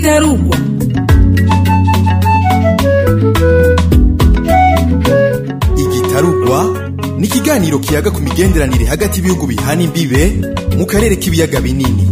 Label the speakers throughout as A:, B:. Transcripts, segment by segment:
A: igitarugwa
B: igitarugwa ni ikiganiro kiyaga ku migenderanire hagati y'ibihugu bihana imbibe mu karere k'ibiyaga binini.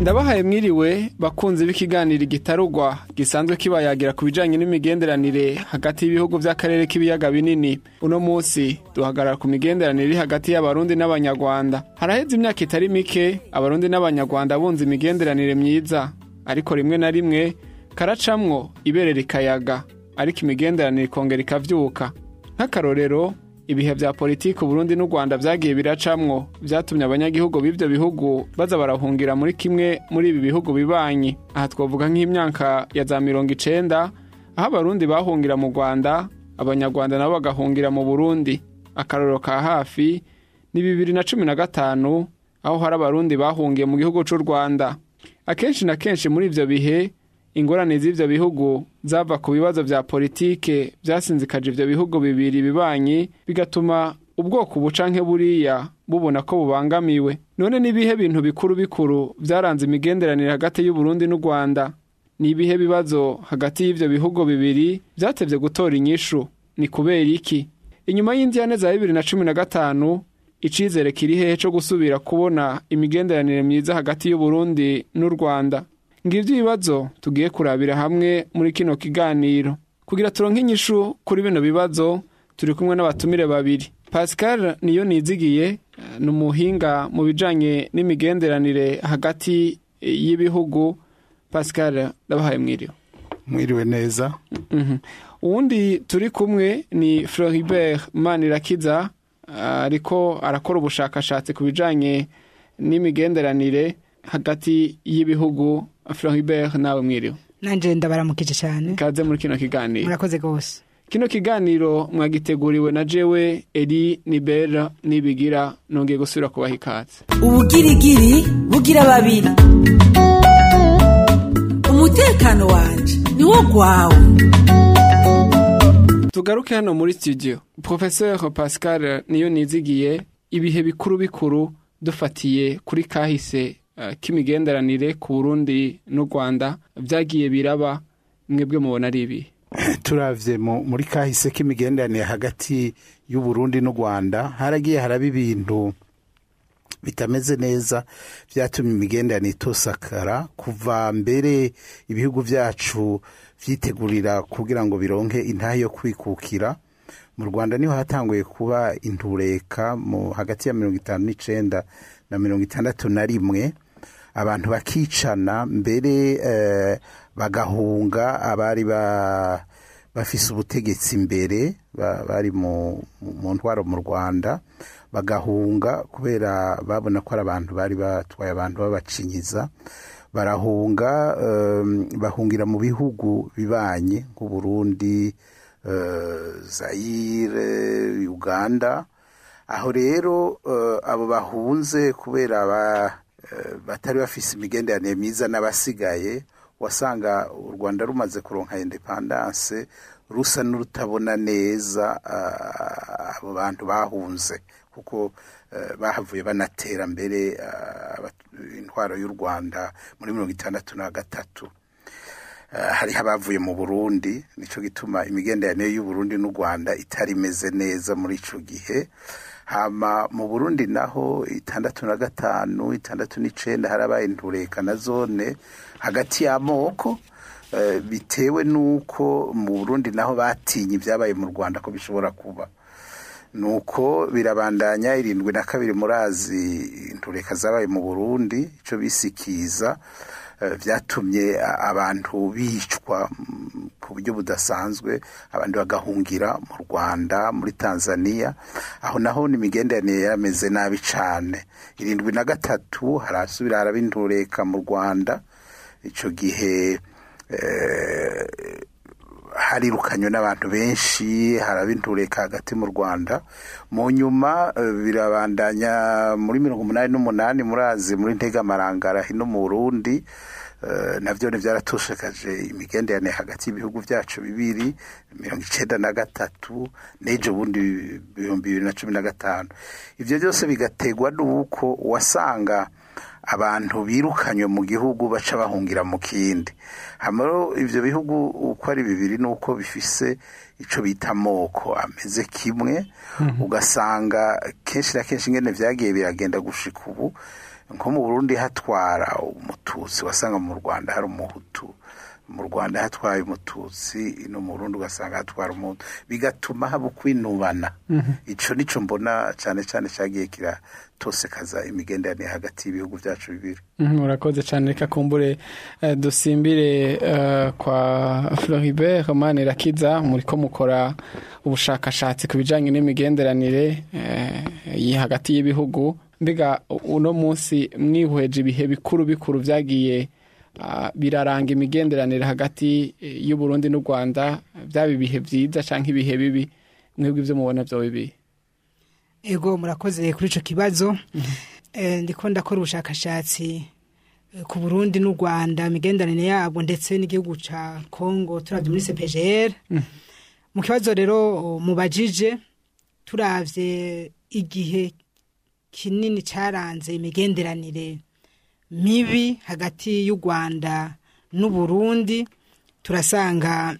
C: Ndabahaye mwiriwe bakunzi b'ikiganiro igitarugwa gisanzwe kibayagira ku bijyanye n'imigenderanire hagati y'ibihugu by'akarere k'ibiyaga binini. Uno munsi duhagarara ku migenderanire iri hagati y'abarundi n'abanyarwanda. Haraheze imyaka itari mike abarundi n'abanyarwanda bunze imigenderanire myiza. Ariko rimwe na rimwe karacamwo ibere rikayaga ariko imigenderanire ikongera ikavyuka. Nk'akarorero ibihe vya politiki Burundi n'u Rwanda vyagiye biracamwo vyatumye abanyagihugu b'ivyo bihugu baza barahungira muri kimwe muri ibi bihugu bibanyi. Aha twavuga nk'imyaka ya za mirongo icenda aho abarundi bahungira mu Rwanda abanyarwanda nabo bagahungira mu Burundi. Akarorero ka hafi ni bibiri na cumi na gatanu aho hari abarundi bahungiye mu gihugu c'u Rwanda. Akenshi na kenshi muri ivyo bihe ingorane z'ivyo bihugu zava ku bibazo vya politike vyasinzikaje ivyo bihugu bibiri bibanyi bigatuma ubwoko bucanke buriya bubona ko bubangamiwe. None nibihe bintu bikuru bikuru vyaranze imigenderanire hagati y'uburundi n'u rwanda ni ibihe bibazo hagati y'ivyo bihugu bibiri vyatevye gutora inyishu. Ni kubera iki? Inyuma y'indyane za bibiri na cumi na gatanu icizere kiri hehe co gusubira kubona imigenderanire myiza hagati y'uburundi n'u rwanda? Ngivyo ibibazo tugiye kurabira hamwe muri kino kiganiro. Kugira turonke inyishu kuri bino bibazo turi kumwe n'abatumire babiri. Pascal niyo nizigiye ni umuhinga mu bijanye n'imigenderanire hagati y'ibihugu. Pascal ndabahaye mwiriwe.
D: Mwiriwe neza.
C: Uwundi turi kumwe ni floribert manirakiza ariko arakora ubushakashatsi ku bijanye n'imigenderanire hagati y'ibihugu. Floribert nawe mwiriwe.
E: Nanje ndabaramukije cyane.
C: Kaze muri kino kiganiro.
E: Murakoze rwose.
C: Kino kiganiro mwagiteguriwe na jewe eri nibera nibigira. Nongeye gusubira kubaha ikaze
A: ubugirigiri bugira babiri. Umutekano wanje niwo gwawe.
C: Tugaruke hano muri studio. Professeur pascal niyo nizigiye ibihe bikuru bikuru dufatiye kuri kahise k'imigenderanire ku burundi n'u rwanda byagiye biraba mwebwe mubona ari ibi
D: turavye muri kahise k'imigenderanire hagati y'uburundi n'u rwanda haragiye haraba ibintu bitameze neza byatumye imigenderanire itosakara. Kuva mbere ibihugu byacu vyitegurira kugira ngo bironke intahe yo kwikukira. Mu rwanda ni ho hatanguye kuba intureka hagati ya mirongo itanu n'icenda na mirongo itandatu na rimwe. Abantu bakicana mbere bagahunga abari bafise ubutegetsi imbere bari mu ntwaro mu rwanda. Bagahunga kubera babona ko ari abantu bari batwaye abantu babacinyiza barahunga bahungira mu bihugu bibanye nk'uburundi zayire uganda. Aho rero abo bahunze kubera batari bafise imigenderanire myiza n'abasigaye wasanga u rwanda rumaze kuronka indepandanse rusa n'urutabona neza abo bantu bahunze. Kuko bahavuye banatera mbere intwaro y'u rwanda muri mirongo itandatu na gatatu. Hariho abavuye mu burundi ni cyo gituma imigenderanire y'uburundi n'u rwanda itari imeze neza muri icyo gihe. Hama mu burundi naho itandatu na gatanu itandatu n'icenda harabaye intureka na zone hagati y'amoko bitewe n'uko mu burundi naho batinye ibyabaye mu rwanda ko bishobora kuba. Nuko birabandanya irindwi na kabiri murazi intureka zabaye mu burundi icyo bisikiza. Byatumye abantu bicwa ku buryo budasanzwe abandi bagahungira mu rwanda muri tanzania. Aho naho ni imigenderanire yarameze nabi cyane irindwi na gatatu harasubira haraba intureka mu rwanda. Icyo gihe harirukanywe n'abantu benshi haraba intureka hagati mu rwanda. Mu nyuma birabandanya muri mirongo umunani n'umunani murazi muri ntegamarangara hino mu burundi na byo byaratushakaje imigenderanire hagati y'ibihugu byacu bibiri mirongo icyenda na gatatu n'ejo bundi ibihumbi bibiri na cumi na gatanu. Ibyo byose bigategwa n'uko wasanga abantu birukanywe mu gihugu baca bahungira mu kindi. Hamaro ivyo bihugu uko ari bibiri nuko bifise ico bita amoko ameze kimwe ugasanga kenshi na kenshi ingene vyagiye biragenda gushika ubu nko mu Burundi hatwara umututsi wasanga mu Rwanda hari umuhutu. Mu Rwanda hatwaye umututsi no mu Burundi ugasanga hatwara umuhutu bigatuma haba kwinubana ico nico mbona cane cane cagiye kiratosekaza imigenderanire hagati y'ibihugu vyacu bibiri.
C: Mhm, murakoze cyane reka kumbure eh, dusimbire eh, kwa Floribert Manirakiza muriko mukora ubushakashatsi ku bijanye n'imigenderanire eh, hagati y'ibihugu. Mbega uno munsi mwihweje ibihe bikuru bikuru vyagiye ah, biraranga imigenderanire hagati eh, y'u Burundi n'u Rwanda byaba ibihe vyiza canke ibihe bibi mwebwe ivyo mubona vyo bibi.
E: Ego murakoze kuri ico kibazo. Eh, ndiko ndakora ubushakashatsi eh, ku Burundi n'u Rwanda imigenderanire yabo ndetse n'igihugu ca Congo turavye muri CPGR mu kibazo rero mubajije turavye igihe kinini caranze imigenderanire. Mibi hagati y'u Rwanda n'u Burundi turasanga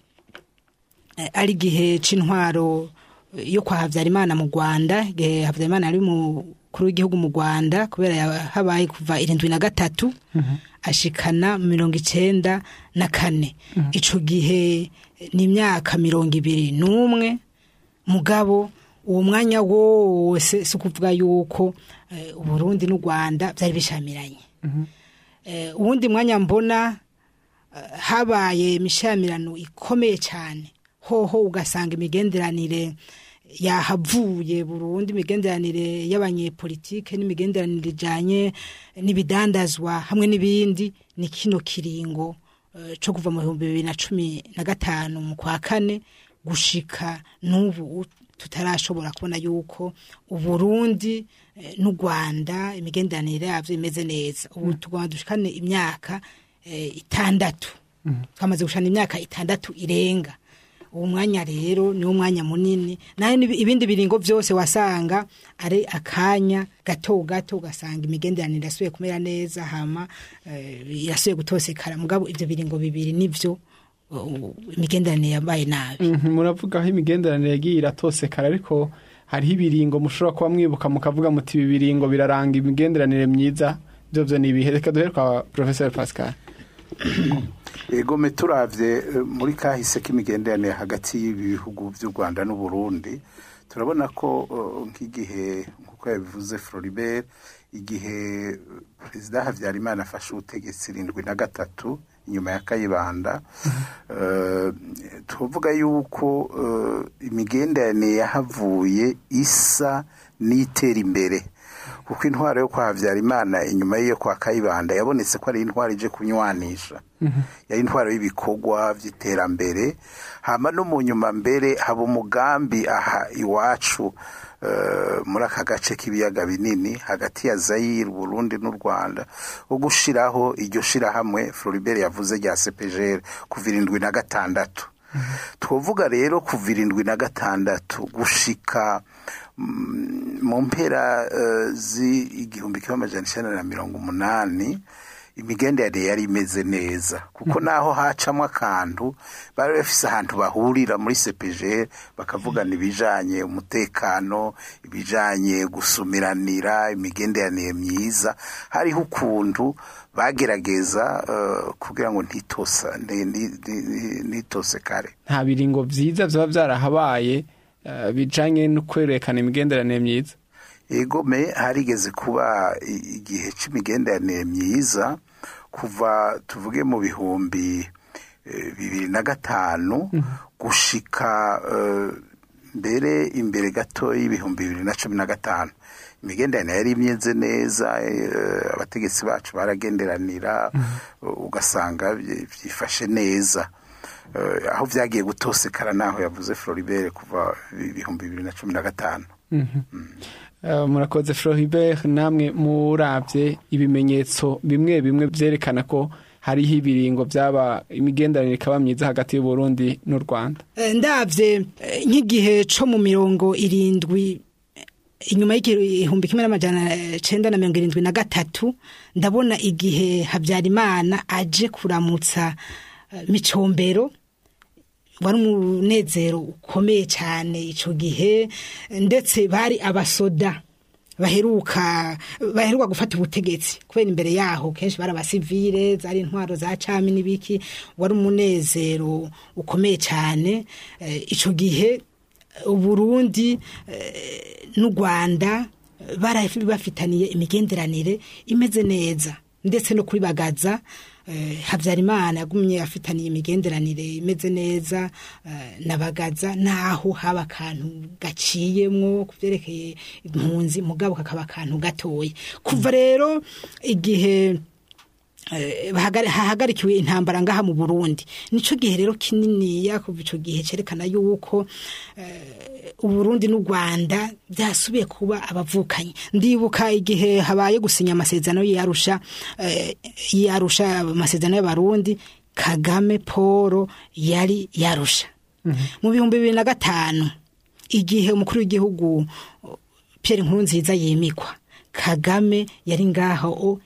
E: eh, ari igihe c'intwaro eh, yo kwa Havyarimana mu Rwanda igihe Havyarimana ari mukuru w'igihugu mu Rwanda kubera habaye kuva irindwi na gatatu ashikana mirongo icenda na kane. Ico gihe eh, ni imyaka mirongo ibiri n'umwe mugabo uwo mwanya wose si ukuvuga yuko eh, Uburundi n'u Rwanda vyari bishamiranye. Uwundi mwanya mbona eh, habaye imishamirano ikomeye cyane. Hoho ugasanga imigenderanire yahavuye burundu imigenderanire y'abanyepolitike n'imigenderanire ijanye n'ibidandazwa hamwe n'ibindi ni kino kiringo eh, co kuva mu bihumbi bibiri na cumi na gatanu mu kwa kane gushika n'ubu tutarashobora kubona yuko uburundi eh, n'u rwanda imigenderanire yavyo imeze neza. Ubu tugomba dushikane imyaka eh, itandatu. Twamaze gushana imyaka itandatu irenga. Uwo mwanya rero niwo mwanya munini. Nibi- ibindi biringo byose wasanga ari akanya gato gato ugasanga imigenderanire irasubiye kumera neza hama eh, irasubiye gutosekara mugabo ibyo biringo bibiri nivyo uh, imigenderanire yabaye nabi.
C: Mhm, muravuga aho imigenderanire yagiye iratosekara ariko hariho ibiringo mushobora kuba mwibuka mukavuga muti ibi biringo biraranga imigenderanire myiza byo byo ni ibihe? Reka duhere kwa professeur pascal.
D: Ego me turavye eh, muri kahise k'imigenderanire hagati y'ibi bihugu by'u Rwanda n'u Burundi turabona ko eh, nk'igihe nk'uko yabivuze Floribert igihe eh, perezida Havyarimana afashe ubutegetsi irindwi na gatatu inyuma ya Kayibanda eh, tuvuga yuko eh, imigenderanire yahavuye isa n'itera imbere. Kuko intwaro yo kwa Habyarimana inyuma y'iyo kwa Kayibanda yabonetse ko ari intwaro ije kunywanisha. Yari intwaro y'ibikorwa by'iterambere hama no mu nyuma mbere haba umugambi aha iwacu eh, muri aka gace k'ibiyaga binini hagati ya Zaire Burundi n'u Rwanda wo gushiraho iryo shirahamwe Floribert yavuze rya CPGR kuva irindwi na gatandatu. Twovuga rero kuva irindwi na gatandatu gushika mu mpera eh, z'igihumbi kimwe amajana icenda na mirongo umunani imigenderanire yari imeze neza kuko naho hacamo akantu bari bafise ahantu bahurira muri CPG bakavugana ibijanye umutekano ibijanye gusumiranira imigenderanire myiza hariho ukuntu bagerageza eh, kugira ngo ntitose kare
C: nta biringo vyiza vyaba vyarahabaye eh, bijanye no kwerekana imigenderanire myiza.
D: Egome harigeze kuba igihe c'imigenderanire myiza kuva tuvuge mu bihumbi eh, bibiri na gatanu gushika eh, mbere imbere gato y'ibihumbi bibiri na cumi na gatanu. Imigenderanire yari imeze neza abategetsi bacu baragenderanira ugasanga vy- vyifashe neza. Aho vyagiye gutosekara naho yavuze Floribert kuva ibihumbi bibiri na cumi na gatanu.
C: Eh, murakoze Floribert namwe muravye ibimenyetso bimwe bimwe vyerekana ko hariho ibiringo byaba imigenderanire ikaba myiza hagati y'u Burundi n'u Rwanda
E: Eh, ndavye eh, nk'igihe co mu mirongo irindwi inyuma y'igihumbi kimwe n'amajana cenda na mirongo irindwi na gatatu ndabona igihe habyarimana aje kuramutsa eh, micombero. Wari umunezero ukomeye cyane icyo gihe ndetse bari abasoda baheruka baheruka gufata ubutegetsi. Kubera imbere yaho kenshi bari abasivile zari intwaro za cami n'ibiki wari umunezero ukomeye cyane. Eh, icyo gihe uburundi eh, n'u rwanda bafitaniye imigenderanire imeze neza ndetse no kubibagaza eh, habyarimana yagumye afitaniye imigenderanire imeze neza eh, nabagaza naho haba akantu gaciyemwo ku byerekeye impunzi mugabo kakaba akantu gatoya. Kuva rero igihe eh, hahagarikiwe intambara ngaha mu Burundi. Nico gihe rero kininiya kuva ico gihe cerekana yuko eh, Uburundi n'u Rwanda byasubiye kuba abavukanyi ndibuka igihe habaye gusinya amasezerano y'Arusha eh, y'Arusha amasezerano y'abarundi Kagame Paul yari yarusha. Mu bihumbi bibiri na gatanu igihe umukuru w'igihugu Pierre Nkurunziza yimikwa Kagame yari ngaho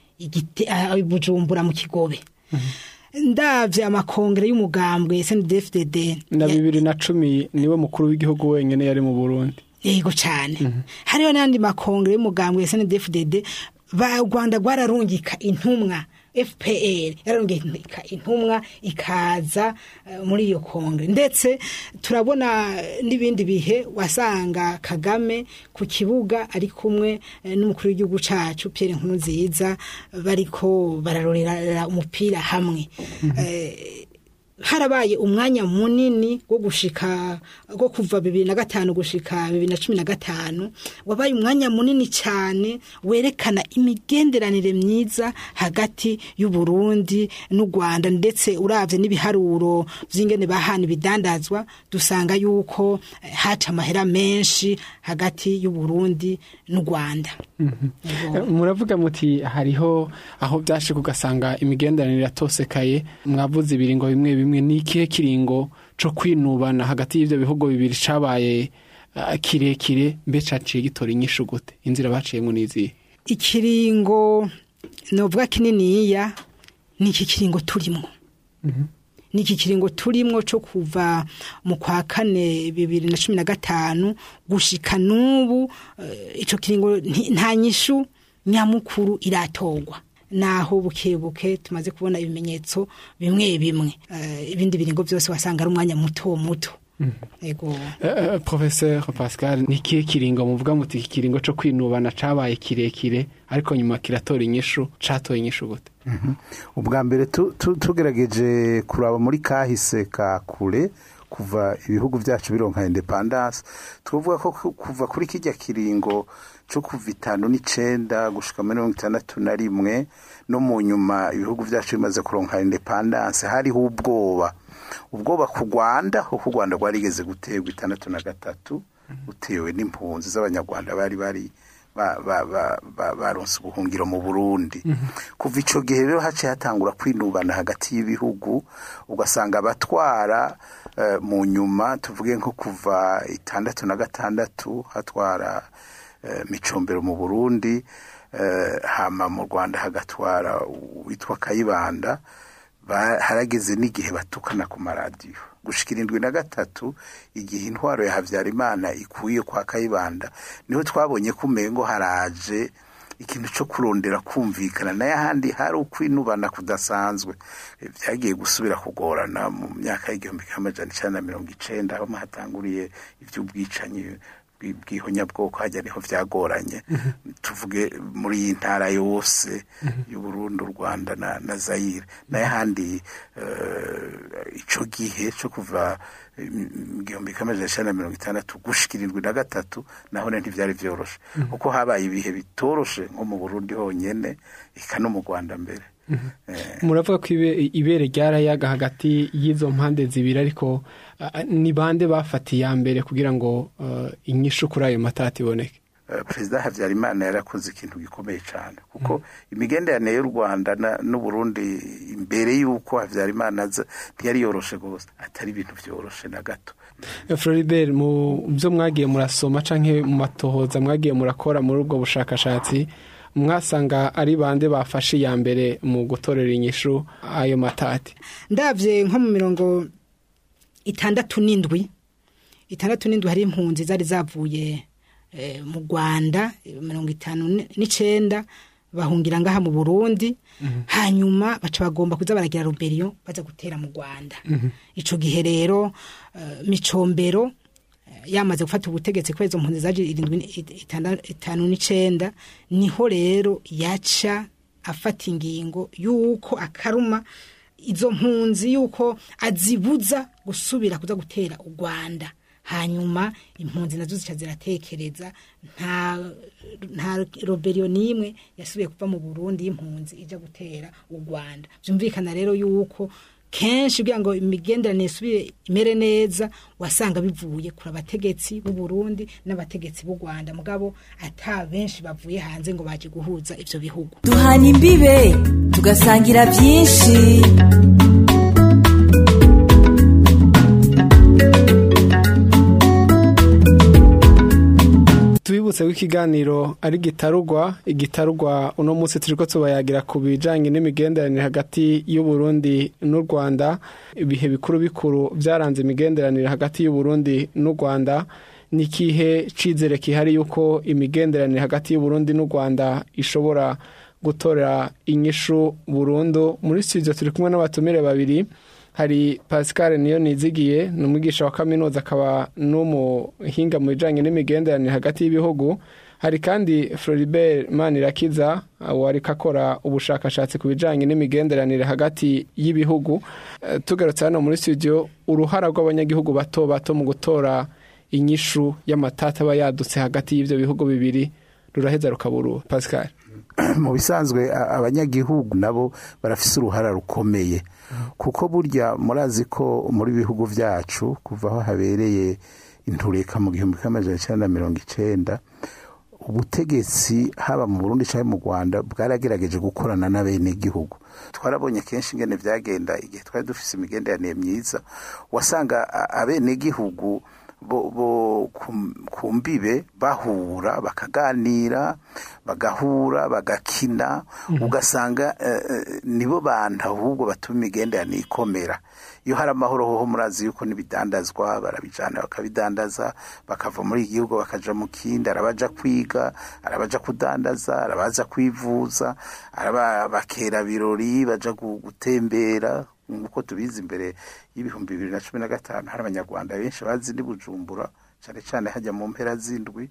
E: ah, Bujumbura mu Kigobe. Ndavye amakongere y'umugambwe SNDFDD
C: na bibiri na cumi ni we mukuru w'igihugu wenyine yari mu burundi.
E: Yego cyane hariho n'andi makongere y'umugambwe SNDFDD ba u Rwanda rwararungika intumwa. FPR yararungika intumwa ikaza eh, muri iyo kongere ndetse turabona n'ibindi bihe wasanga Kagame ku kibuga ari kumwe eh, n'umukuru w'igihugu cacu Pierre Nkurunziza bariko bararorera umupira hamwe. Eh, harabaye umwanya munini wo gushika wo kuva bibiri na gatanu gushika bibiri na cumi na gatanu. Wabaye umwanya munini cyane werekana imigenderanire myiza hagati y'u Burundi n'u Rwanda ndetse uravye n'ibiharuro vy'ingene bahana ibidandazwa dusanga yuko eh, haca amahera menshi hagati y'u Burundi n'u Rwanda Yego.
C: muravuga muti hariho aho byashika ugasanga imigenderanire yatosekaye. Mwavuze ibiringo bimwe bimwe ni ikihe kiringo co kwinubana hagati y'ivyo bihugu bibiri cabaye ah, kirekire mbe caciye gitora inyishu gute? Inzira baciyemwo n'izihe
E: ikiringo novuga kininiya ni iki kiringo turimo ni iki kiringo turimo cyo kuva mu kwa kane bibiri na cumi na gatanu gushika n'ubu eh, ico kiringo nta nyishu nyamukuru iratorwa. Naho buke buke tumaze kubona ibimenyetso bimwe bimwe. Eh, ibindi biringo byose wasanga ari umwanya muto muto. Yego
C: Eh, eh, professeur pascal ni ikihe kiringo muvuga muti iki kiringo co kwinubana cabaye kirekire ariko nyuma kiratora inyishu catoye inyishu gute?
D: Ubwa mbere tu- tu- tugerageje kuraba muri kahise ka kure kuva ibihugu byacu bironka independance. Twavuga ko ku- kuva kuri kijya kiringo cyo kuva itanu n'icenda gushika muri mirongo itandatu na rimwe no mu nyuma ibihugu byacu bimaze kuronka independance hariho ubwoba. Ubwoba ku rwanda kuko u rwanda rwarigeze guterwa itandatu na gatatu utewe n'impunzi z'abanyarwanda bari bari ba- ba- ba- ba- baronse ubuhungiro mu burundi. Kuva ico gihe rero haciye hatangura kwinubana hagati y'ibihugu ugasanga abatwara eh, mu nyuma tuvuge nko kuva itandatu na gatandatu hatwara micombero mu burundi eh, hama mu rwanda hagatwara uwitwa kayibanda ba- harageze n'igihe batukana ku maradiyo. Gushika irindwi na gatatu igihe intwaro ya habyarimana ikuye kwa kayibanda ni ho twabonye ko umengo haraje ikintu cyo kurondera kumvikana na yo ahandi hari ukwinubana kudasanzwe. Eh, byagiye gusubira kugorana mu myaka y'igihumbi kimwe amajana icenda na mirongo icenda aho hatanguriye ivy'ubwicanyi bwi- bw'ihonyabwoko hajya ni ho vyagoranye. Tuvuge muri iyi ntara yose y'uburundi u rwanda na, zayire na yo ahandi eh, ico gihe co kuva eh, mu gihumbi kimwe amajana icenda na mirongo itandatu gushika irindwi na gatatu naho ne ntivyari vyoroshe. Kuko habaye ibihe bitoroshe nko mu burundi honyene eka no mu rwanda mbere.
C: Muravuga ko ibe- ibere ryarayaga hagati y'izo mpande zibiri ariko ni bande bafatiye iya mbere kugira ngo ah, inyishu kuri ayo matati iboneke?
D: Eh, perezida habyarimana yarakoze ikintu gikomeye cyane kuko imigenderanire y'u rwanda n'uburundi imbere y'uko habyarimana aza ntiyari yoroshe rwose atari ibintu byoroshe na gato.
C: Floribert mu byo mwagiye murasoma canke mu matohoza mwagiye murakora muri ubwo bushakashatsi mwasanga ari bande bafashe iya mbere mu gutorera inyishu ayo matati.
E: Ndabye nko mu mirongo itandatu n'indwi. Itandatu n'indwi hari impunzi zari zavuye eh, mu rwanda mirongo itanu n- n'icenda bahungira ngaha mu burundi. Hanyuma baca bagomba kuza baragira ruberiyo baza gutera mu rwanda. Ico gihe rero eh, micombero yamaze gufata ubutegetsi kubera izo mpunzi zaje irindwi itanu n'icenda ni ho rero yaca afata ingingo y'uko akaruma izo mpunzi y'uko azibuza gusubira kuza gutera u rwanda. Hanyuma impunzi na zo zica ziratekereza nta roberiyo n'imwe yasubiye kuva mu burundi y'impunzi ijya gutera u rwanda. Byumvikana rero y'uko kenshi kugira ngo imigenderanire isubire imere neza wasanga bivuye kuri abategetsi b'u Burundi n'abategetsi b'u Rwanda. Mugabo ata benshi bavuye hanze ngo baje guhuza ivyo bihugu.
A: Duhana imbibe tugasangira byinshi.
C: Tubibutse ko ikiganiro ari gitarugwa. Igitarugwa uno munsi turi ko tubayagira ku bijyanye n'imigenderanire hagati y'u Burundi n'u rwanda. Ibihe bikuru bikuru byaranze imigenderanire hagati y'u Burundi n'u rwanda. Ni ikihe cyizere kihari yuko imigenderanire hagati y'u Burundi n'u rwanda ishobora gutora inyishu burundu? Muri studio turi kumwe n'abatumire babiri. Hari pascal niyo nizigiye ni umwigisha wa kaminuza akaba n'umuhinga mu bijyanye n'imigenderanire hagati y'ibihugu. Hari kandi floribert manirakiza wari akora ubushakashatsi ku bijyanye n'imigenderanire hagati y'ibihugu. Eh, tugarutse hano muri studio uruhara rw'abanyagihugu bato bato mu gutora inyishu y'amatata aba yadutse hagati y'ibyo bihugu bibiri. Ruraheza rukaburu pascal.
D: Mu bisanzwe abanyagihugu nabo barafise uruhara rukomeye. Kuko burya murazi ko muri bihugu byacu kuva aho habereye intureka mu gihumbi kimwe amajana icyenda na mirongo icenda ubutegetsi haba mu burundi cyangwa mu rwanda bwaragerageje gukorana n'abenegihugu twarabonye kenshi ingene byagenda igihe twari dufise imigenderanire myiza wasanga abenegihugu ku- mbibe bahura bakaganira bagahura bagakina ugasanga eh, eh, nibo bantu ahubwo batuma imigenderanire ikomera iyo hari amahoro hoho murazi yuko n'ibidandazwa barabijana bakabidandaza bakava muri iki gihugu bakaja mu kindi arabaja kwiga arabaja kudandaza arabaza kwivuza bakera birori baja gu- gutembera. Nk'uko tubizi imbere y'ibihumbi bibiri na cumi na gatanu hari abanyarwanda benshi bazi ni bujumbura cyane cyane hajya mu mpera z'indwi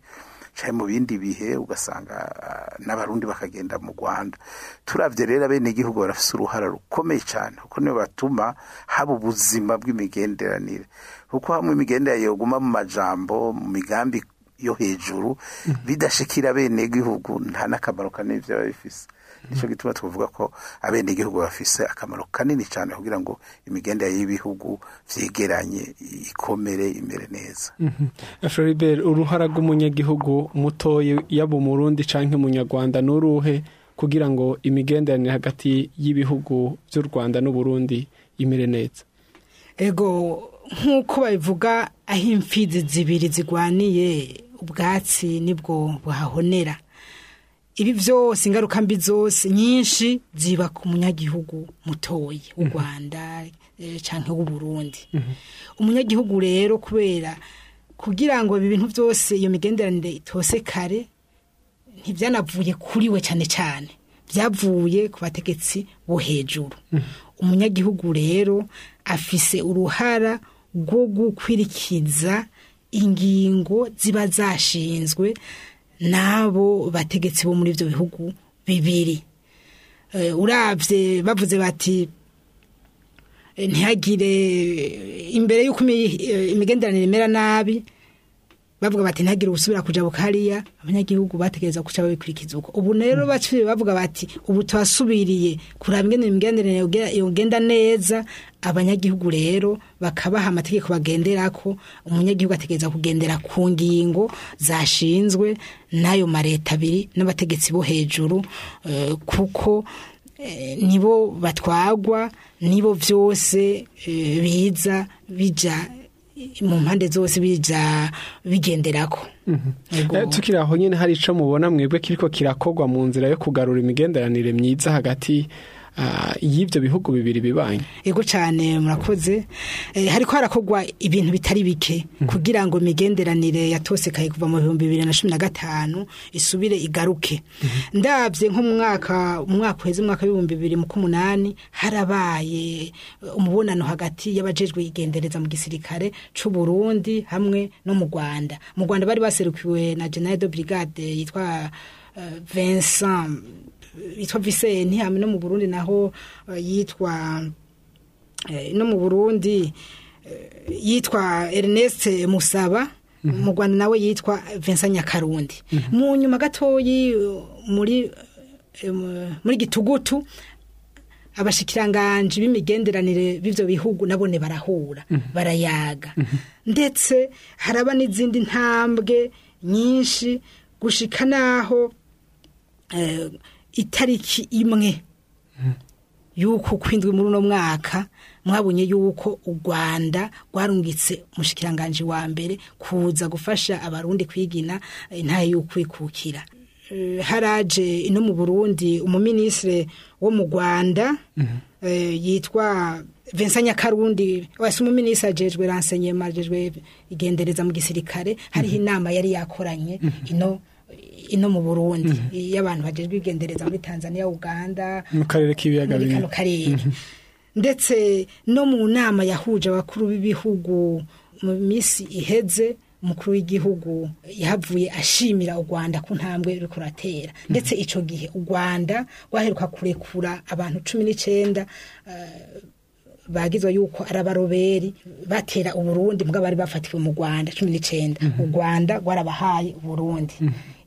D: cyane mu bindi bihe ugasanga ah, n'abarundi bakagenda mu rwanda. Turabye rero abenegihugu barafise uruhara rukomeye cyane kuko nibo batuma haba ubuzima bw'imigenderanire. Kuko hamwe imigenderanire yoguma mu majambo mu migambi yo hejuru bidashikira abenegihugu nta n'akamaro kanini byaba bifise. Ni cyo gituma tuvuga ko abenegihugu bafise akamaro kanini cyane kugira ngo imigenderanire y'ibihugu vyegeranye ikomere imere neza.
C: Floribert uruhara rw'umunyagihugu mutoye yaba umurundi cyangwa umunyarwanda ni uruhe kugira ngo imigenderanire hagati y'ibihugu by'u rwanda n'uburundi imere neza?
E: Ego nk'uko babivuga aho imfizi zibiri zigwaniye ubwatsi ni bwo buhahonera. Ibi byose ingaruka mbi zose nyinshi ziba ku munyagihugu mutoyi w'u rwanda eh, canke w'uburundi umunyagihugu rero kubera kugira ngo ibi bintu byose iyo migenderanire itose kare ntibyanavuye kuri we cyane cyane byavuye ku bategetsi bo hejuru. Umunyagihugu rero afise uruhara rwo gukwirikiza ingingo ziba zashinzwe n'abo bategetsi bo muri ibyo bihugu bibiri. Eh, urabye bavuze bati eh, ntihagire imbere y'uko eh, imigenderanire imera nabi bavuga bati ntagire usubira kuja bukariya abanyagihugu bategereza kuca babikurikiza uko. Ubu rero baciye bavuga bati ubu twasubiriye kuraba ingene imigenderanire yoge- yogenda neza. Abanyagihugu rero bakabaha amategeko bagenderako. Umunyagihugu ategereza kugendera ku ngingo zashinzwe n'ayo mareta abiri n'abategetsi bo hejuru eh, kuko eh, nibo batwagwa nibo vyose eh, biza bija mu mpande zose bija bigenderako Yego.
C: Eh, tukiri aho nyine hari ico mubona mwebwe kiriko kirakogwa mu nzira yo kugarura imigenderanire myiza hagati ah, y'ivyo bihugu bibiri bibanye
E: ego cyane murakoze. Eh, hariko harakogwa ibintu bitari bike. Kugira ngo imigenderanire yatosekaye kuva mu bihumbi bibiri na cumi na gatanu isubire igaruke. Ndabye nko mu mwaka mu mwaka uheze umwaka w'ibihumbi bibiri k'umunani harabaye eh, umubonano hagati y'abajejwe igendereza mu gisirikare c'u Burundi hamwe no mu Rwanda. Mu Rwanda bari baserukiwe na General de Brigade yitwa eh, Vincent yitwa Vicente hamwe no mu Burundi naho eh, yitwa eh, no mu Burundi eh, yitwa Ernest Musaba mu Rwanda nawe yitwa Vincent Nyakarundi. Mu nyuma gatoyi muri muri gitugutu abashikiranganje b'imigenderanire b'ivyo bihugu nabone barahura barayaga. Ndetse haraba n'izindi ntambwe nyinshi gushika naho itariki imwe yuko kwindwi muri uno mwaka mwabonye yuko u Rwanda rwarungitse umushikiranganje wa mbere kuza gufasha abarundi kwigina intaye y'ukwikukira. Eh, haraje ino mu Burundi umuminisire wo mu Rwanda eh, yitwa Vincent Nyakarundi wese umuminisire ajejwe renseignement ajejwe igendereza mu gisirikare hariho inama yari yakoranye ino ino mu Burundi. Y'abantu bajejwe igendereza muri Tanzania Uganda
C: mu karere k'ibiyaga
E: muri kano karere. Ndetse no mu nama yahuje abakuru b'ibihugu mu minsi iheze umukuru w'igihugu yahavuye ashimira u Rwanda ku ntambwe ruriko ruratera ndetse ico gihe u Rwanda rwaheruka kurekura abantu cumi n'icenda eh, bagizwe yuko ari abaroberi batera uburundi mbwa bari bafatiwe mu Rwanda cumi n'icenda. U Rwanda rwarabahaye uburundi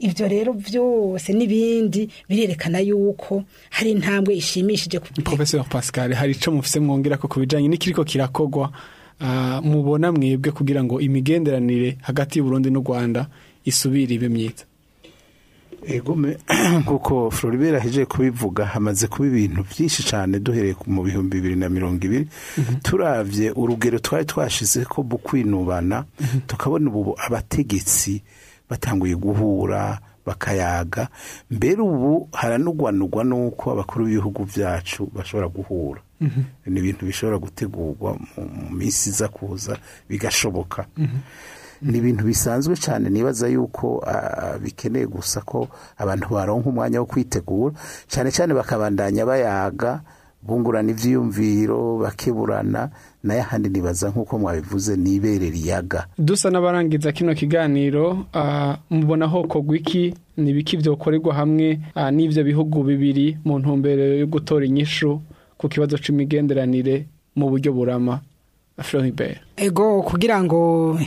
E: ivyo rero vyose n'ibindi birerekana yuko hari intambwe ishimishije ku
C: Professor Pascal hari ico mufise mwongera ko kubijanye n'ikiriko kirakogwa ah, mubona mwebwe kugira ngo imigenderanire hagati y'u Burundi n'u Rwanda isubire ibe myiza?
D: Ego me- nk'uko floribert ahejeje kubivuga hamaze kuba ibintu byinshi cyane duhereye ku- mu bihumbi bibiri na mirongo ibiri. Turavye urugero twari twashize ko mu kwinubana tukabona ubu abategetsi batanguye guhura bakayaga. Mbere ubu haranugwanugwa n'uko abakuru b'ibihugu byacu bashobora guhura. Ni ibintu bishobora gutegurwa mu minsi iza kuza bigashoboka. Ni ibintu bisanzwe cyane nibaza yuko bikeneye gusa ko abantu baronka umwanya wo kwitegura. Cyane cyane bakabandanya bayaga bungurana ivyiyumviro bakeburana na yo ahandi nibaza nk'uko mwabivuze nibere riyaga.
C: Dusa n'abarangiza kino kiganiro ah, mubona hokogwa iki? Ni biki vyokorerwa hamwe? Ah, n'ivyo bihugu bibiri mu ntumbero yo gutora inyishu ku kibazo c'imigenderanire mu buryo burama. Floribert
E: ego kugira ngo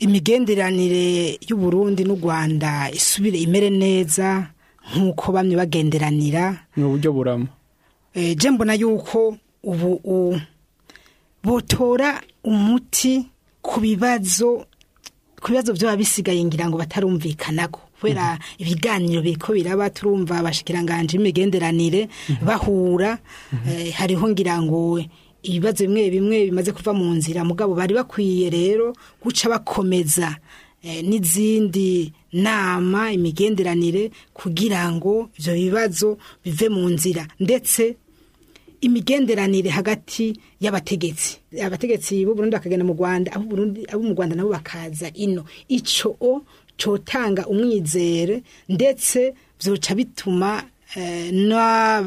E: imigenderanire y'u Burundi n'u Rwanda isubire imere neza nk'uko bamwe bagenderanira
C: mu buryo burama.
E: Je mbona yuko ubu botora umuti ku bibazo ku bibazo vyoba bisigaye ngira ngo batarumvikanako. Kubera ibiganiro biriko biraba turumva abashikiranganje imigenderanire bahura eh, hariho ngira ngo ibibazo bimwe bimwe bimaze kuva mu nzira. Mugabo bari bakwiye rero guca bakomeza eh, n'izindi nama imigenderanire kugira ngo ivyo bibazo bive mu nzira. Ndetse imigenderanire hagati y'abategetsi. Abategetsi b'u Burundi bakagenda mu Rwanda abo mu Rwanda nabo bakaza ino. Ico o cotanga umwizere ndetse vyoca bituma eh, na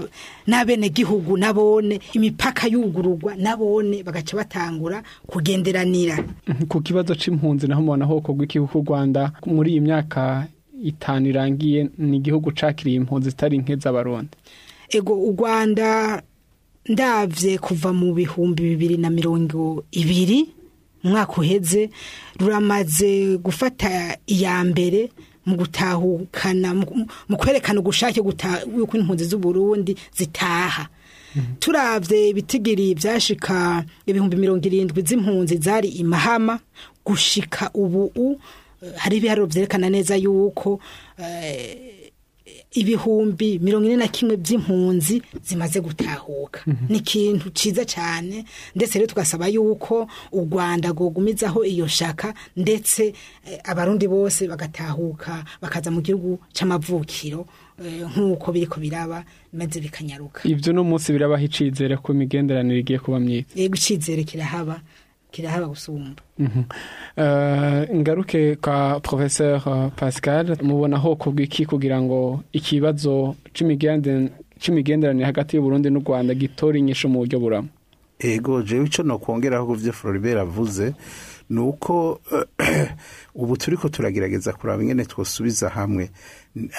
E: n'abene gihugu nabone imipaka yugururwa nabone bagaca batangura kugenderanira.
C: Ku kibazo c'impunzi naho mubona hokogwa iki kuko u Rwanda muri iyi myaka itanu irangiye ni igihugu cakiriye impunzi zitari nke z'abarundi.
E: Ego u Rwanda ndavye kuva mu bihumbi bibiri na mirongo ibiri mu mwaka uheze ruramaze gufata iya mbere mu gutahukana mu- kwerekana ugushake guta- yuko impunzi z'uburundi zitaha. Turavye ibitigiri vyashika ibihumbi mirongo irindwi z'impunzi zari imahama gushika ubu u- hari ibiharuro vyerekana neza yuko eh, ibihumbi mirongo ine na kimwe by'impunzi zimaze gutahuka. Ni ikintu ciza cyane ndetse rero tugasaba yuko u rwanda rwogumizaho iyo shaka ndetse eh, abarundi bose bagatahuka bakaza mu gihugu c'amavukiro eh, nk'uko biriko biraba maze bikanyaruka.
C: Ibyo no munsi birabaha icizere ko imigenderanire igiye kuba myiza.
E: Yego icizere kirahaba. Kirahaba gusumba
C: Mhm. Eh, ngaruke kwa professeur eh, pascal mubona ho kubwiki kugira ngo ikibazo c'imigende- c'imigenderanire hagati y'uburundi n'u rwanda gitora inyishu mu buryo buramo
D: ego jewe ico nokongeraho ku vyo Floribert avuze ni uko ubu turiko turagerageza kuraba ingene twosubiza hamwe.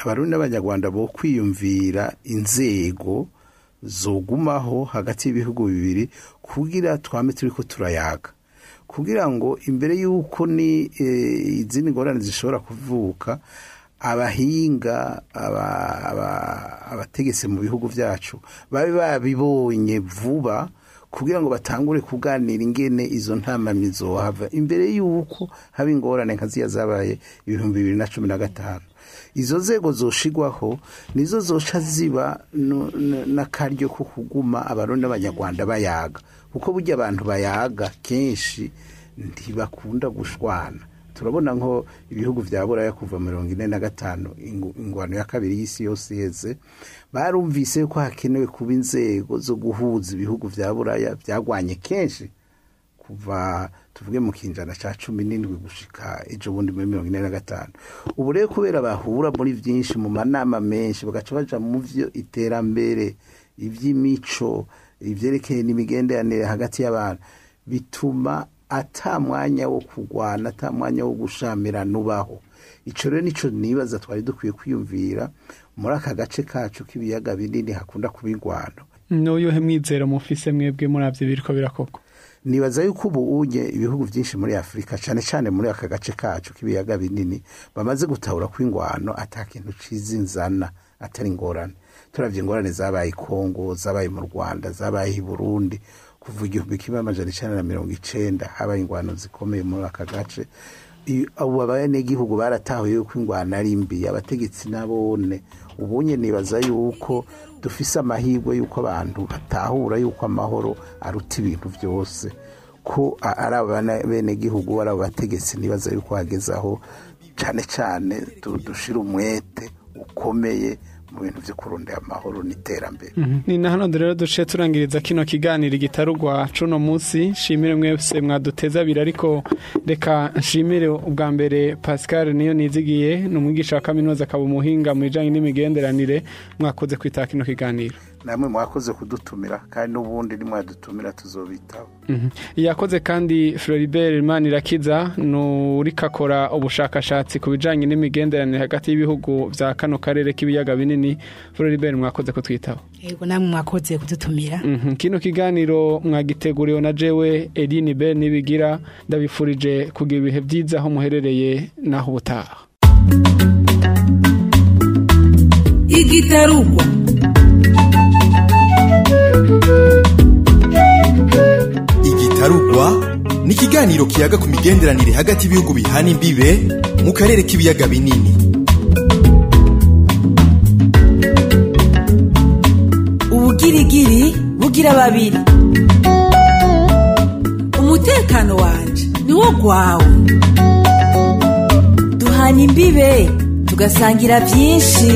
D: Abarundi n'abanyarwanda bo kwiyumvira inzego zogumaho hagati y'ibihugu bibiri kugira twame turiko turayaga. Kugira ngo imbere y'uko ni eh, izindi ngorane zishobora kuvuka abahinga aba- aba- abategetsi mu bihugu byacu babe babibonye vuba kugira ngo batangure kuganira ingene izo ntamamyi zohava. Imbere y'uko haba ingorane nka ziya zabaye ibihumbi bibiri na cumi na gatanu. Izo nzego zoshigwaho nizo zoca ziba n'akaryo ko kuguma abarundi n'abanyarwanda bayaga. Kuko burya abantu bayaga kenshi ntibakunda gushwana turabona nko ibihugu vya buraya kuva mirongo ine na gatanu ingwano ya kabiri y'isi yose iheze barumvise ko hakenewe kuba inzego zo guhuza ibihugu vya buraya vyagwanye kenshi kuva tuvuge mu kinjana ca cumi n'indwi gushika ejo bundi muri mirongo ine na gatanu. Ubu rero kubera bahura muri vyinshi mu manama menshi bagaca baja mu vyo iterambere ivy'imico ivyerekeye n'imigenderanire hagati y'abantu bituma ata mwanya wo kurwana ata mwanya wo gushamirana ubaho ico rero nico nibaza twari dukwiye kwiyumvira muri aka gace kacu k'ibiyaga binini hakunda kuba ingwano.
C: N'uyuhe mwizero mufise mwebwe muravyo biriko birakorwa
D: nibaza yuko ubu unye ibihugu byinshi muri afurika cyane cyane muri aka gace kacu k'ibiyaga binini bamaze gutahura ko ingwano ata kintu ciza inzana atari ingorane turavye ingorane zabaye i kongo zabaye mu rwanda zabaye i burundi. Kuva igihumbi kimwe amajana icenda na mirongo icenda habaye ingwano zikomeye muri aka gace. Abo abanyagihugu baratahuye yuko ingwano ari mbi. Abategetsi nabone ubunye nibaza yuko dufise amahirwe yuko abantu batahura yuko amahoro aruta ibintu byose. Ko ari abana bene gihugu ari abo bategetsi nibaza yuko hageze cyane cyane du- dushira umwete ukomeye mu bintu byo kurondera amahoro n'iterambere.
C: Ni na hano rero duce turangiriza kino kiganiro gitarugwa cuno munsi. Nshimire mwese mwaduteza abiri ariko reka nshimire ubwa mbere pascal niyo nizigiye ni umwigisha wa kaminuza akaba umuhinga mu bijanye n'imigenderanire. Mwakoze kwitaba kino kiganiro.
D: Namwe mwakoze kudutumira kandi n'ubundi nimwadutumira tuzobitaho.
C: Mhm. yakoze kandi floribert manirakiza ni uriko akora ubushakashatsi ku bijanye n'imigenderanire hagati y'ibihugu vya kano karere k'ibiyaga binini. Floribert mwakoze kutwitaba
E: yego namwe mwakoze kudutumira.
C: Mhm. kino kiganiro mwagiteguriwe na jewe Eline Ben nibigira. Ndabifurije kugira ibihe byiza aho muherereye naho ubutaha.
A: Igitarugwa
B: igitarugwa ni ikiganiro kiyaga ku migenderanire hagati y'ibihugu bihana imbibe mu karere k'ibiyaga binini.
A: Ubugirigiri bugira babiri. Umutekano wanje niwo gwawe. Duhana imbibe tugasangira byinshi.